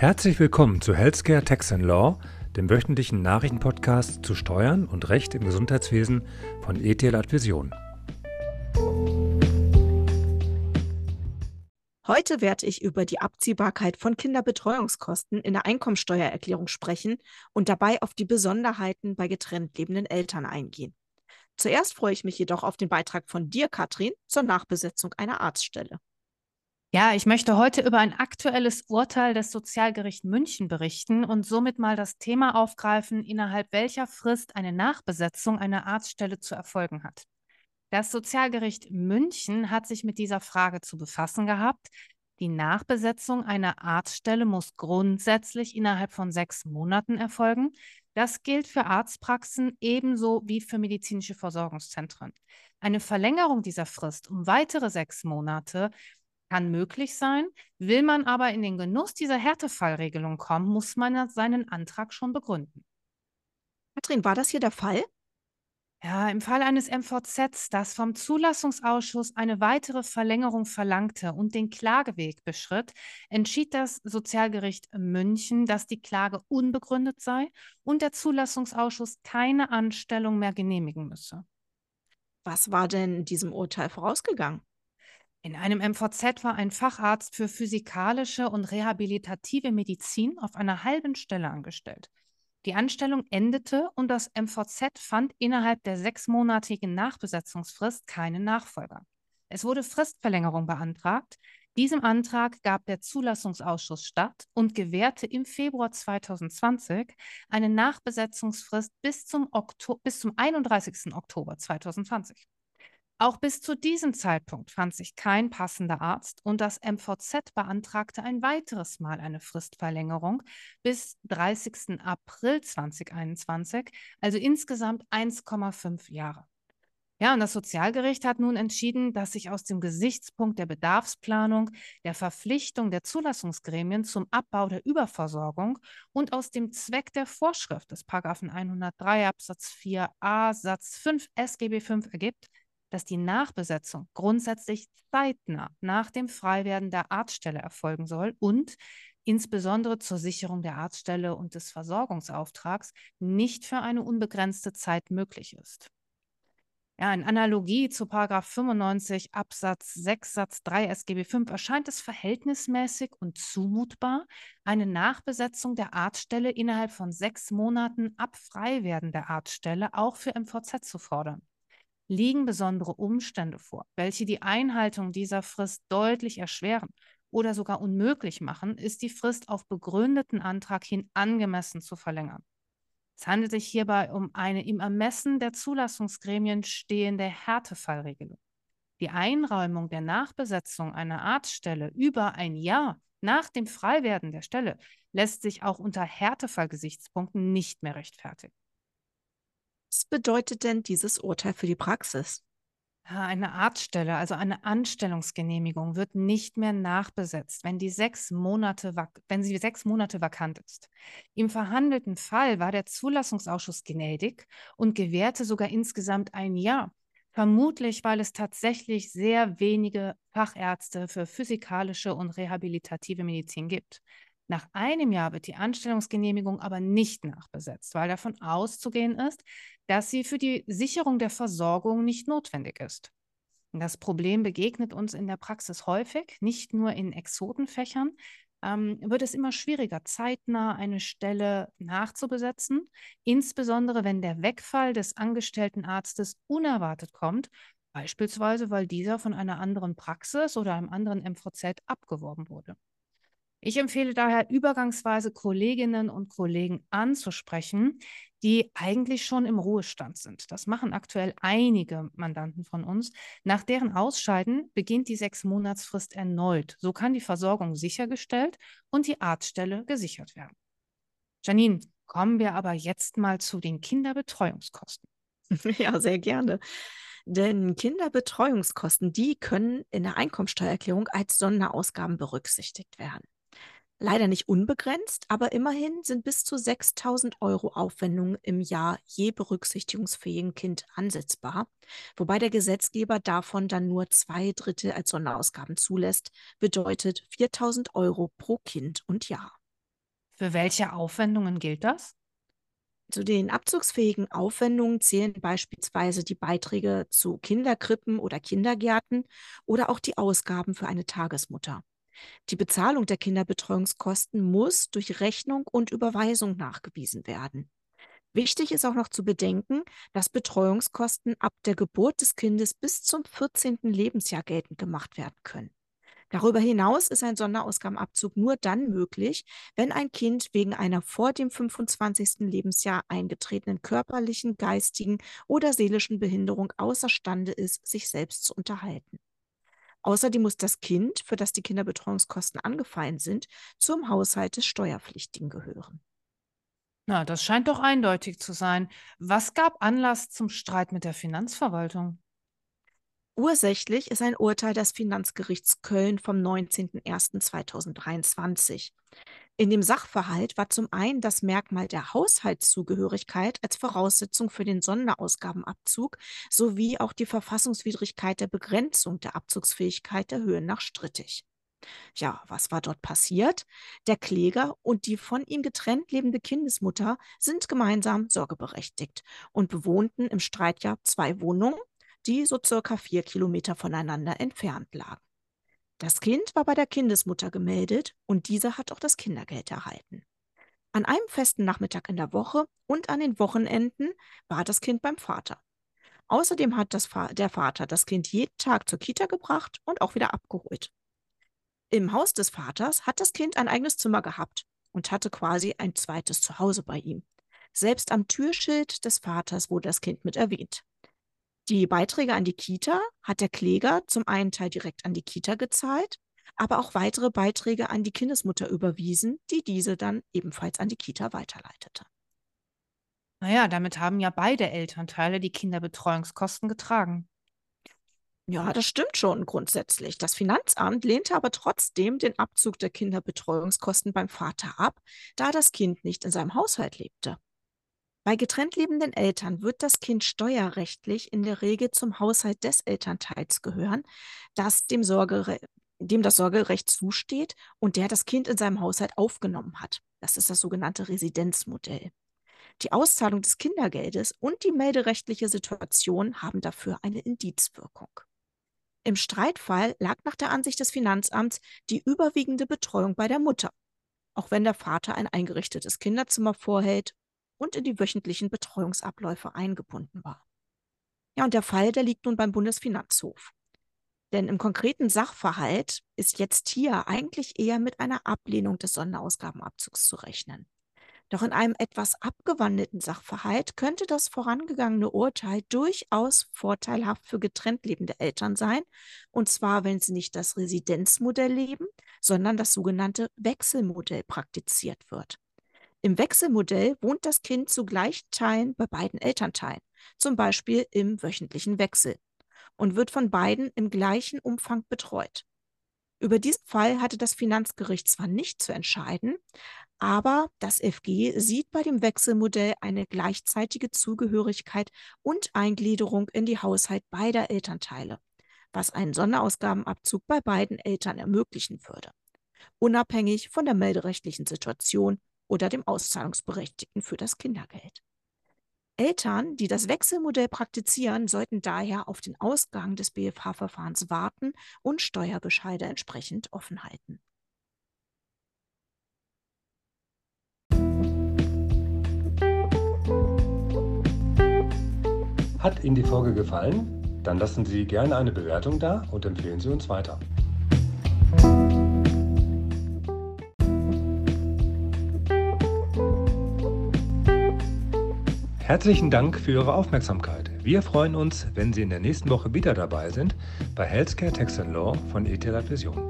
Herzlich willkommen zu Healthcare Tax and Law, dem wöchentlichen Nachrichtenpodcast zu Steuern und Recht im Gesundheitswesen von ETL Advision. Heute werde ich über die Abziehbarkeit von Kinderbetreuungskosten in der Einkommensteuererklärung sprechen und dabei auf die Besonderheiten bei getrennt lebenden Eltern eingehen. Zuerst freue ich mich jedoch auf den Beitrag von dir, Katrin, zur Nachbesetzung einer Arztstelle. Ja, ich möchte heute über ein aktuelles Urteil des Sozialgerichts München berichten und somit mal das Thema aufgreifen, innerhalb welcher Frist eine Nachbesetzung einer Arztstelle zu erfolgen hat. Das Sozialgericht München hat sich mit dieser Frage zu befassen gehabt. Die Nachbesetzung einer Arztstelle muss grundsätzlich innerhalb von sechs Monaten erfolgen. Das gilt für Arztpraxen ebenso wie für medizinische Versorgungszentren. Eine Verlängerung dieser Frist um weitere sechs Monate kann möglich sein. Will man aber in den Genuss dieser Härtefallregelung kommen, muss man seinen Antrag schon begründen. Katrin, war das hier der Fall? Ja, im Fall eines MVZs, das vom Zulassungsausschuss eine weitere Verlängerung verlangte und den Klageweg beschritt, entschied das Sozialgericht München, dass die Klage unbegründet sei und der Zulassungsausschuss keine Anstellung mehr genehmigen müsse. Was war denn diesem Urteil vorausgegangen? In einem MVZ war ein Facharzt für physikalische und rehabilitative Medizin auf einer halben Stelle angestellt. Die Anstellung endete und das MVZ fand innerhalb der sechsmonatigen Nachbesetzungsfrist keinen Nachfolger. Es wurde Fristverlängerung beantragt. Diesem Antrag gab der Zulassungsausschuss statt und gewährte im Februar 2020 eine Nachbesetzungsfrist bis zum, Okto bis zum 31. Oktober 2020. Auch bis zu diesem Zeitpunkt fand sich kein passender Arzt und das MVZ beantragte ein weiteres Mal eine Fristverlängerung bis 30. April 2021, also insgesamt 1,5 Jahre. Ja, und das Sozialgericht hat nun entschieden, dass sich aus dem Gesichtspunkt der Bedarfsplanung, der Verpflichtung der Zulassungsgremien zum Abbau der Überversorgung und aus dem Zweck der Vorschrift des 103 Absatz 4a Satz 5 SGB 5 ergibt, dass die Nachbesetzung grundsätzlich zeitnah nach dem Freiwerden der Arztstelle erfolgen soll und insbesondere zur Sicherung der Arztstelle und des Versorgungsauftrags nicht für eine unbegrenzte Zeit möglich ist. Ja, in Analogie zu 95 Absatz 6 Satz 3 SGB 5 erscheint es verhältnismäßig und zumutbar, eine Nachbesetzung der Arztstelle innerhalb von sechs Monaten ab Freiwerden der Arztstelle auch für MVZ zu fordern liegen besondere Umstände vor, welche die Einhaltung dieser Frist deutlich erschweren oder sogar unmöglich machen, ist die Frist auf begründeten Antrag hin angemessen zu verlängern. Es handelt sich hierbei um eine im Ermessen der Zulassungsgremien stehende Härtefallregelung. Die Einräumung der Nachbesetzung einer Arztstelle über ein Jahr nach dem Freiwerden der Stelle lässt sich auch unter Härtefallgesichtspunkten nicht mehr rechtfertigen. Was bedeutet denn dieses Urteil für die Praxis? Eine Arztstelle, also eine Anstellungsgenehmigung, wird nicht mehr nachbesetzt, wenn, die sechs Monate, wenn sie sechs Monate vakant ist. Im verhandelten Fall war der Zulassungsausschuss gnädig und gewährte sogar insgesamt ein Jahr. Vermutlich, weil es tatsächlich sehr wenige Fachärzte für physikalische und rehabilitative Medizin gibt. Nach einem Jahr wird die Anstellungsgenehmigung aber nicht nachbesetzt, weil davon auszugehen ist, dass sie für die Sicherung der Versorgung nicht notwendig ist. Das Problem begegnet uns in der Praxis häufig, nicht nur in Exotenfächern, ähm, wird es immer schwieriger, zeitnah eine Stelle nachzubesetzen, insbesondere wenn der Wegfall des angestellten Arztes unerwartet kommt, beispielsweise weil dieser von einer anderen Praxis oder einem anderen MVZ abgeworben wurde. Ich empfehle daher übergangsweise Kolleginnen und Kollegen anzusprechen, die eigentlich schon im Ruhestand sind. Das machen aktuell einige Mandanten von uns. Nach deren Ausscheiden beginnt die Sechs-Monatsfrist erneut. So kann die Versorgung sichergestellt und die Arztstelle gesichert werden. Janine, kommen wir aber jetzt mal zu den Kinderbetreuungskosten. Ja, sehr gerne. Denn Kinderbetreuungskosten, die können in der Einkommensteuererklärung als Sonderausgaben berücksichtigt werden. Leider nicht unbegrenzt, aber immerhin sind bis zu 6000 Euro Aufwendungen im Jahr je berücksichtigungsfähigen Kind ansetzbar, wobei der Gesetzgeber davon dann nur zwei Drittel als Sonderausgaben zulässt, bedeutet 4000 Euro pro Kind und Jahr. Für welche Aufwendungen gilt das? Zu den abzugsfähigen Aufwendungen zählen beispielsweise die Beiträge zu Kinderkrippen oder Kindergärten oder auch die Ausgaben für eine Tagesmutter. Die Bezahlung der Kinderbetreuungskosten muss durch Rechnung und Überweisung nachgewiesen werden. Wichtig ist auch noch zu bedenken, dass Betreuungskosten ab der Geburt des Kindes bis zum 14. Lebensjahr geltend gemacht werden können. Darüber hinaus ist ein Sonderausgabenabzug nur dann möglich, wenn ein Kind wegen einer vor dem 25. Lebensjahr eingetretenen körperlichen, geistigen oder seelischen Behinderung außerstande ist, sich selbst zu unterhalten. Außerdem muss das Kind, für das die Kinderbetreuungskosten angefallen sind, zum Haushalt des Steuerpflichtigen gehören. Na, das scheint doch eindeutig zu sein. Was gab Anlass zum Streit mit der Finanzverwaltung? Ursächlich ist ein Urteil des Finanzgerichts Köln vom 19.01.2023. In dem Sachverhalt war zum einen das Merkmal der Haushaltszugehörigkeit als Voraussetzung für den Sonderausgabenabzug sowie auch die Verfassungswidrigkeit der Begrenzung der Abzugsfähigkeit der Höhen nach strittig. Ja, was war dort passiert? Der Kläger und die von ihm getrennt lebende Kindesmutter sind gemeinsam sorgeberechtigt und bewohnten im Streitjahr zwei Wohnungen die so circa vier Kilometer voneinander entfernt lagen. Das Kind war bei der Kindesmutter gemeldet und diese hat auch das Kindergeld erhalten. An einem festen Nachmittag in der Woche und an den Wochenenden war das Kind beim Vater. Außerdem hat das, der Vater das Kind jeden Tag zur Kita gebracht und auch wieder abgeholt. Im Haus des Vaters hat das Kind ein eigenes Zimmer gehabt und hatte quasi ein zweites Zuhause bei ihm. Selbst am Türschild des Vaters wurde das Kind mit erwähnt. Die Beiträge an die Kita hat der Kläger zum einen Teil direkt an die Kita gezahlt, aber auch weitere Beiträge an die Kindesmutter überwiesen, die diese dann ebenfalls an die Kita weiterleitete. Naja, damit haben ja beide Elternteile die Kinderbetreuungskosten getragen. Ja, das stimmt schon grundsätzlich. Das Finanzamt lehnte aber trotzdem den Abzug der Kinderbetreuungskosten beim Vater ab, da das Kind nicht in seinem Haushalt lebte. Bei getrennt lebenden Eltern wird das Kind steuerrechtlich in der Regel zum Haushalt des Elternteils gehören, das dem, Sorgere dem das Sorgerecht zusteht und der das Kind in seinem Haushalt aufgenommen hat. Das ist das sogenannte Residenzmodell. Die Auszahlung des Kindergeldes und die melderechtliche Situation haben dafür eine Indizwirkung. Im Streitfall lag nach der Ansicht des Finanzamts die überwiegende Betreuung bei der Mutter, auch wenn der Vater ein eingerichtetes Kinderzimmer vorhält und in die wöchentlichen Betreuungsabläufe eingebunden war. Ja, und der Fall, der liegt nun beim Bundesfinanzhof. Denn im konkreten Sachverhalt ist jetzt hier eigentlich eher mit einer Ablehnung des Sonderausgabenabzugs zu rechnen. Doch in einem etwas abgewandelten Sachverhalt könnte das vorangegangene Urteil durchaus vorteilhaft für getrennt lebende Eltern sein, und zwar wenn sie nicht das Residenzmodell leben, sondern das sogenannte Wechselmodell praktiziert wird. Im Wechselmodell wohnt das Kind zu gleichen Teilen bei beiden Elternteilen, zum Beispiel im wöchentlichen Wechsel, und wird von beiden im gleichen Umfang betreut. Über diesen Fall hatte das Finanzgericht zwar nicht zu entscheiden, aber das FG sieht bei dem Wechselmodell eine gleichzeitige Zugehörigkeit und Eingliederung in die Haushalt beider Elternteile, was einen Sonderausgabenabzug bei beiden Eltern ermöglichen würde, unabhängig von der melderechtlichen Situation oder dem Auszahlungsberechtigten für das Kindergeld. Eltern, die das Wechselmodell praktizieren, sollten daher auf den Ausgang des BFH-Verfahrens warten und Steuerbescheide entsprechend offen halten. Hat Ihnen die Folge gefallen? Dann lassen Sie gerne eine Bewertung da und empfehlen Sie uns weiter. Herzlichen Dank für Ihre Aufmerksamkeit. Wir freuen uns, wenn Sie in der nächsten Woche wieder dabei sind bei Healthcare Tax Law von ETH Vision.